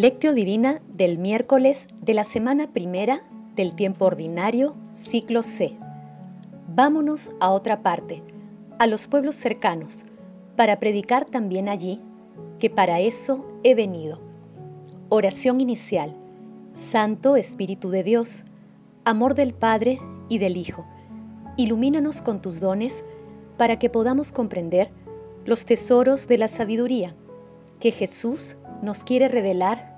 Lectio Divina del miércoles de la semana primera del tiempo ordinario, ciclo C. Vámonos a otra parte, a los pueblos cercanos, para predicar también allí, que para eso he venido. Oración inicial. Santo Espíritu de Dios, amor del Padre y del Hijo, ilumínanos con tus dones para que podamos comprender los tesoros de la sabiduría que Jesús nos quiere revelar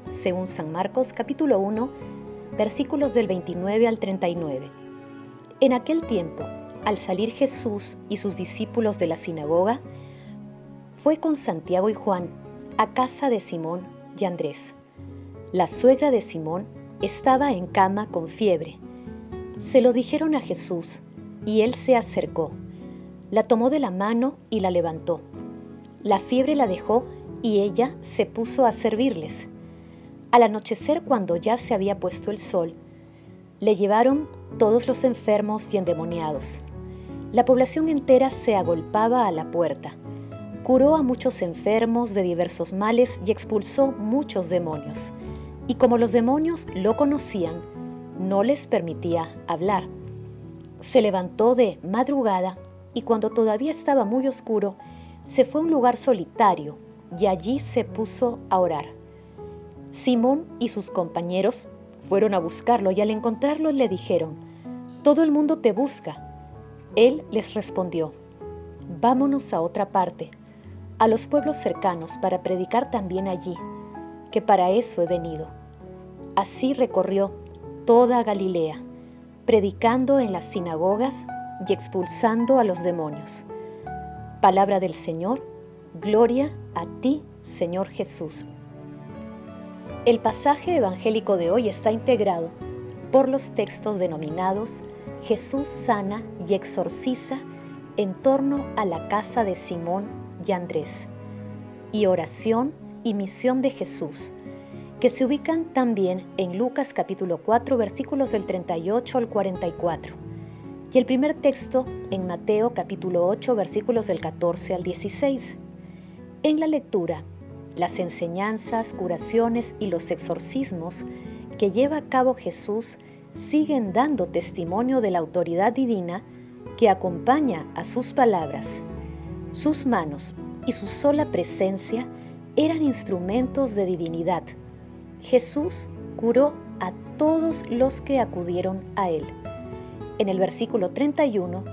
según San Marcos capítulo 1, versículos del 29 al 39. En aquel tiempo, al salir Jesús y sus discípulos de la sinagoga, fue con Santiago y Juan a casa de Simón y Andrés. La suegra de Simón estaba en cama con fiebre. Se lo dijeron a Jesús y él se acercó. La tomó de la mano y la levantó. La fiebre la dejó y ella se puso a servirles. Al anochecer, cuando ya se había puesto el sol, le llevaron todos los enfermos y endemoniados. La población entera se agolpaba a la puerta. Curó a muchos enfermos de diversos males y expulsó muchos demonios. Y como los demonios lo conocían, no les permitía hablar. Se levantó de madrugada y cuando todavía estaba muy oscuro, se fue a un lugar solitario y allí se puso a orar. Simón y sus compañeros fueron a buscarlo y al encontrarlo le dijeron, Todo el mundo te busca. Él les respondió, Vámonos a otra parte, a los pueblos cercanos, para predicar también allí, que para eso he venido. Así recorrió toda Galilea, predicando en las sinagogas y expulsando a los demonios. Palabra del Señor, Gloria a ti, Señor Jesús. El pasaje evangélico de hoy está integrado por los textos denominados Jesús sana y exorciza en torno a la casa de Simón y Andrés, y oración y misión de Jesús, que se ubican también en Lucas capítulo 4 versículos del 38 al 44, y el primer texto en Mateo capítulo 8 versículos del 14 al 16. En la lectura, las enseñanzas, curaciones y los exorcismos que lleva a cabo Jesús siguen dando testimonio de la autoridad divina que acompaña a sus palabras. Sus manos y su sola presencia eran instrumentos de divinidad. Jesús curó a todos los que acudieron a él. En el versículo 31,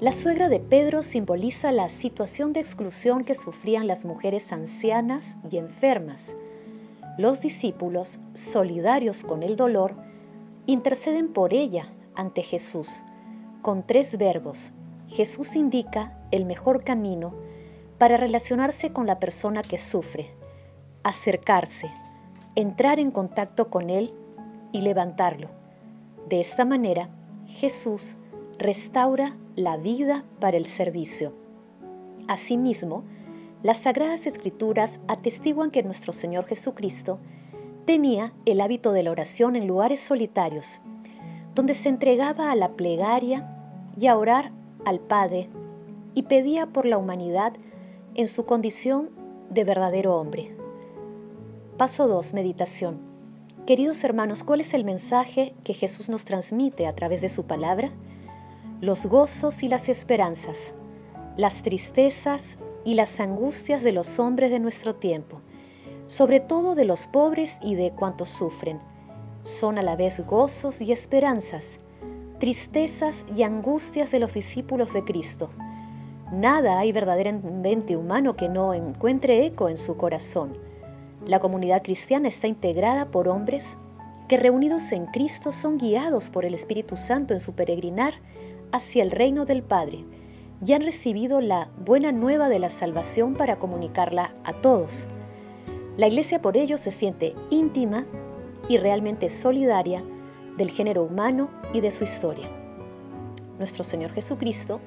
la suegra de Pedro simboliza la situación de exclusión que sufrían las mujeres ancianas y enfermas. Los discípulos, solidarios con el dolor, interceden por ella ante Jesús. Con tres verbos, Jesús indica el mejor camino para relacionarse con la persona que sufre, acercarse, entrar en contacto con él y levantarlo. De esta manera, Jesús restaura la vida para el servicio. Asimismo, las Sagradas Escrituras atestiguan que nuestro Señor Jesucristo tenía el hábito de la oración en lugares solitarios, donde se entregaba a la plegaria y a orar al Padre y pedía por la humanidad en su condición de verdadero hombre. Paso 2. Meditación. Queridos hermanos, ¿cuál es el mensaje que Jesús nos transmite a través de su palabra? Los gozos y las esperanzas, las tristezas y las angustias de los hombres de nuestro tiempo, sobre todo de los pobres y de cuantos sufren. Son a la vez gozos y esperanzas, tristezas y angustias de los discípulos de Cristo. Nada hay verdaderamente humano que no encuentre eco en su corazón. La comunidad cristiana está integrada por hombres que reunidos en Cristo son guiados por el Espíritu Santo en su peregrinar hacia el reino del Padre y han recibido la buena nueva de la salvación para comunicarla a todos. La iglesia por ello se siente íntima y realmente solidaria del género humano y de su historia. Nuestro Señor Jesucristo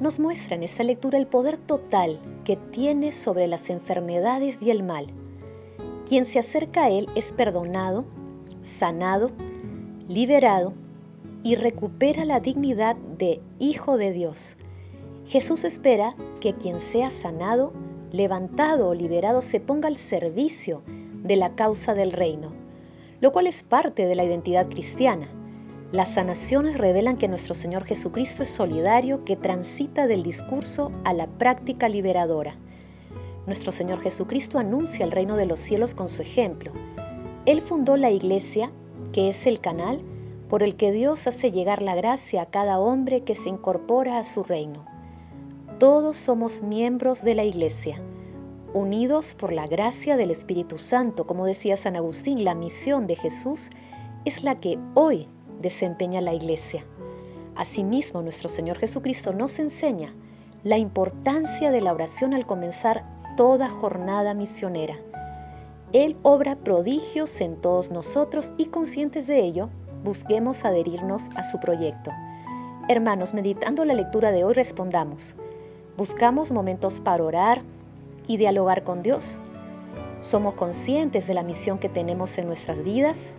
nos muestra en esta lectura el poder total que tiene sobre las enfermedades y el mal. Quien se acerca a Él es perdonado, sanado, liberado y recupera la dignidad de Hijo de Dios. Jesús espera que quien sea sanado, levantado o liberado se ponga al servicio de la causa del reino, lo cual es parte de la identidad cristiana. Las sanaciones revelan que nuestro Señor Jesucristo es solidario que transita del discurso a la práctica liberadora. Nuestro Señor Jesucristo anuncia el reino de los cielos con su ejemplo. Él fundó la iglesia, que es el canal por el que Dios hace llegar la gracia a cada hombre que se incorpora a su reino. Todos somos miembros de la iglesia, unidos por la gracia del Espíritu Santo. Como decía San Agustín, la misión de Jesús es la que hoy desempeña la Iglesia. Asimismo, nuestro Señor Jesucristo nos enseña la importancia de la oración al comenzar toda jornada misionera. Él obra prodigios en todos nosotros y conscientes de ello, busquemos adherirnos a su proyecto. Hermanos, meditando la lectura de hoy, respondamos. ¿Buscamos momentos para orar y dialogar con Dios? ¿Somos conscientes de la misión que tenemos en nuestras vidas?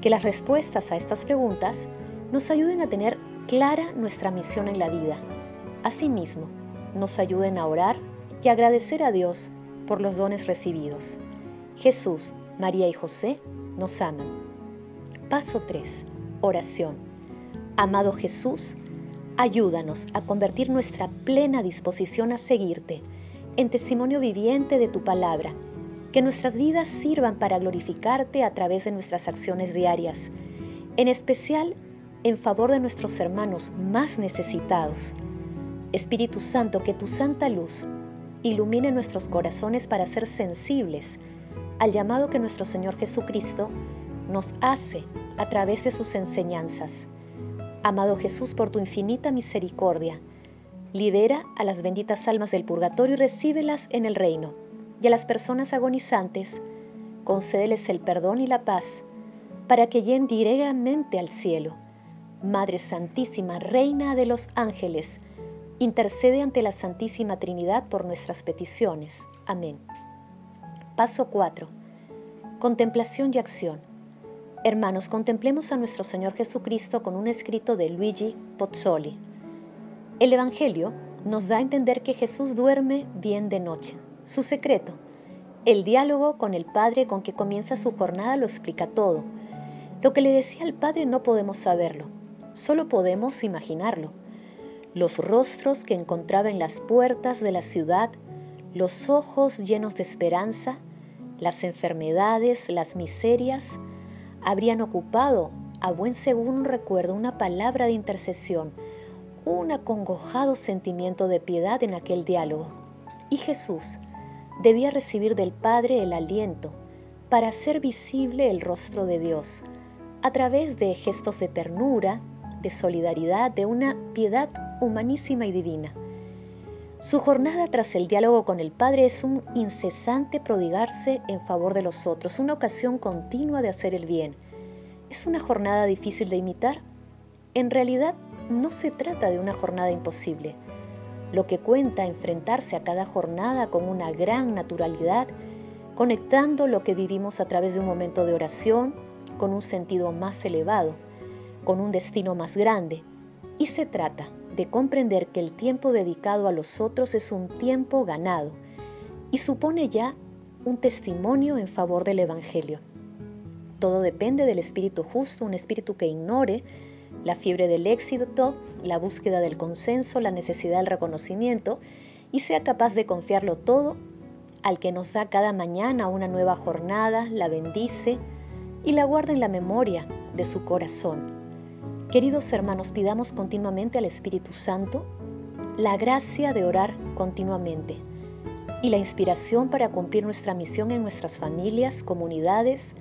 que las respuestas a estas preguntas nos ayuden a tener clara nuestra misión en la vida. Asimismo, nos ayuden a orar y agradecer a Dios por los dones recibidos. Jesús, María y José nos aman. Paso 3. Oración. Amado Jesús, ayúdanos a convertir nuestra plena disposición a seguirte en testimonio viviente de tu palabra que nuestras vidas sirvan para glorificarte a través de nuestras acciones diarias, en especial en favor de nuestros hermanos más necesitados. Espíritu Santo, que tu santa luz ilumine nuestros corazones para ser sensibles al llamado que nuestro Señor Jesucristo nos hace a través de sus enseñanzas. Amado Jesús, por tu infinita misericordia, libera a las benditas almas del purgatorio y recíbelas en el reino y a las personas agonizantes, concédeles el perdón y la paz, para que lleguen directamente al cielo. Madre Santísima, Reina de los ángeles, intercede ante la Santísima Trinidad por nuestras peticiones. Amén. Paso 4. Contemplación y acción. Hermanos, contemplemos a nuestro Señor Jesucristo con un escrito de Luigi Pozzoli. El Evangelio nos da a entender que Jesús duerme bien de noche. Su secreto, el diálogo con el Padre con que comienza su jornada lo explica todo. Lo que le decía al Padre no podemos saberlo, solo podemos imaginarlo. Los rostros que encontraba en las puertas de la ciudad, los ojos llenos de esperanza, las enfermedades, las miserias, habrían ocupado, a buen según recuerdo, una palabra de intercesión, un acongojado sentimiento de piedad en aquel diálogo. Y Jesús, debía recibir del Padre el aliento para hacer visible el rostro de Dios a través de gestos de ternura, de solidaridad, de una piedad humanísima y divina. Su jornada tras el diálogo con el Padre es un incesante prodigarse en favor de los otros, una ocasión continua de hacer el bien. ¿Es una jornada difícil de imitar? En realidad, no se trata de una jornada imposible lo que cuenta enfrentarse a cada jornada con una gran naturalidad, conectando lo que vivimos a través de un momento de oración con un sentido más elevado, con un destino más grande. Y se trata de comprender que el tiempo dedicado a los otros es un tiempo ganado y supone ya un testimonio en favor del Evangelio. Todo depende del espíritu justo, un espíritu que ignore la fiebre del éxito, la búsqueda del consenso, la necesidad del reconocimiento y sea capaz de confiarlo todo al que nos da cada mañana una nueva jornada, la bendice y la guarda en la memoria de su corazón. Queridos hermanos, pidamos continuamente al Espíritu Santo la gracia de orar continuamente y la inspiración para cumplir nuestra misión en nuestras familias, comunidades,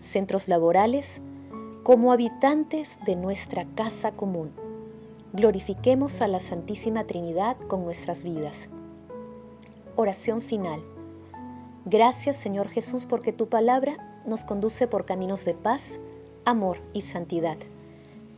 centros laborales, como habitantes de nuestra casa común. Glorifiquemos a la Santísima Trinidad con nuestras vidas. Oración final. Gracias Señor Jesús porque tu palabra nos conduce por caminos de paz, amor y santidad.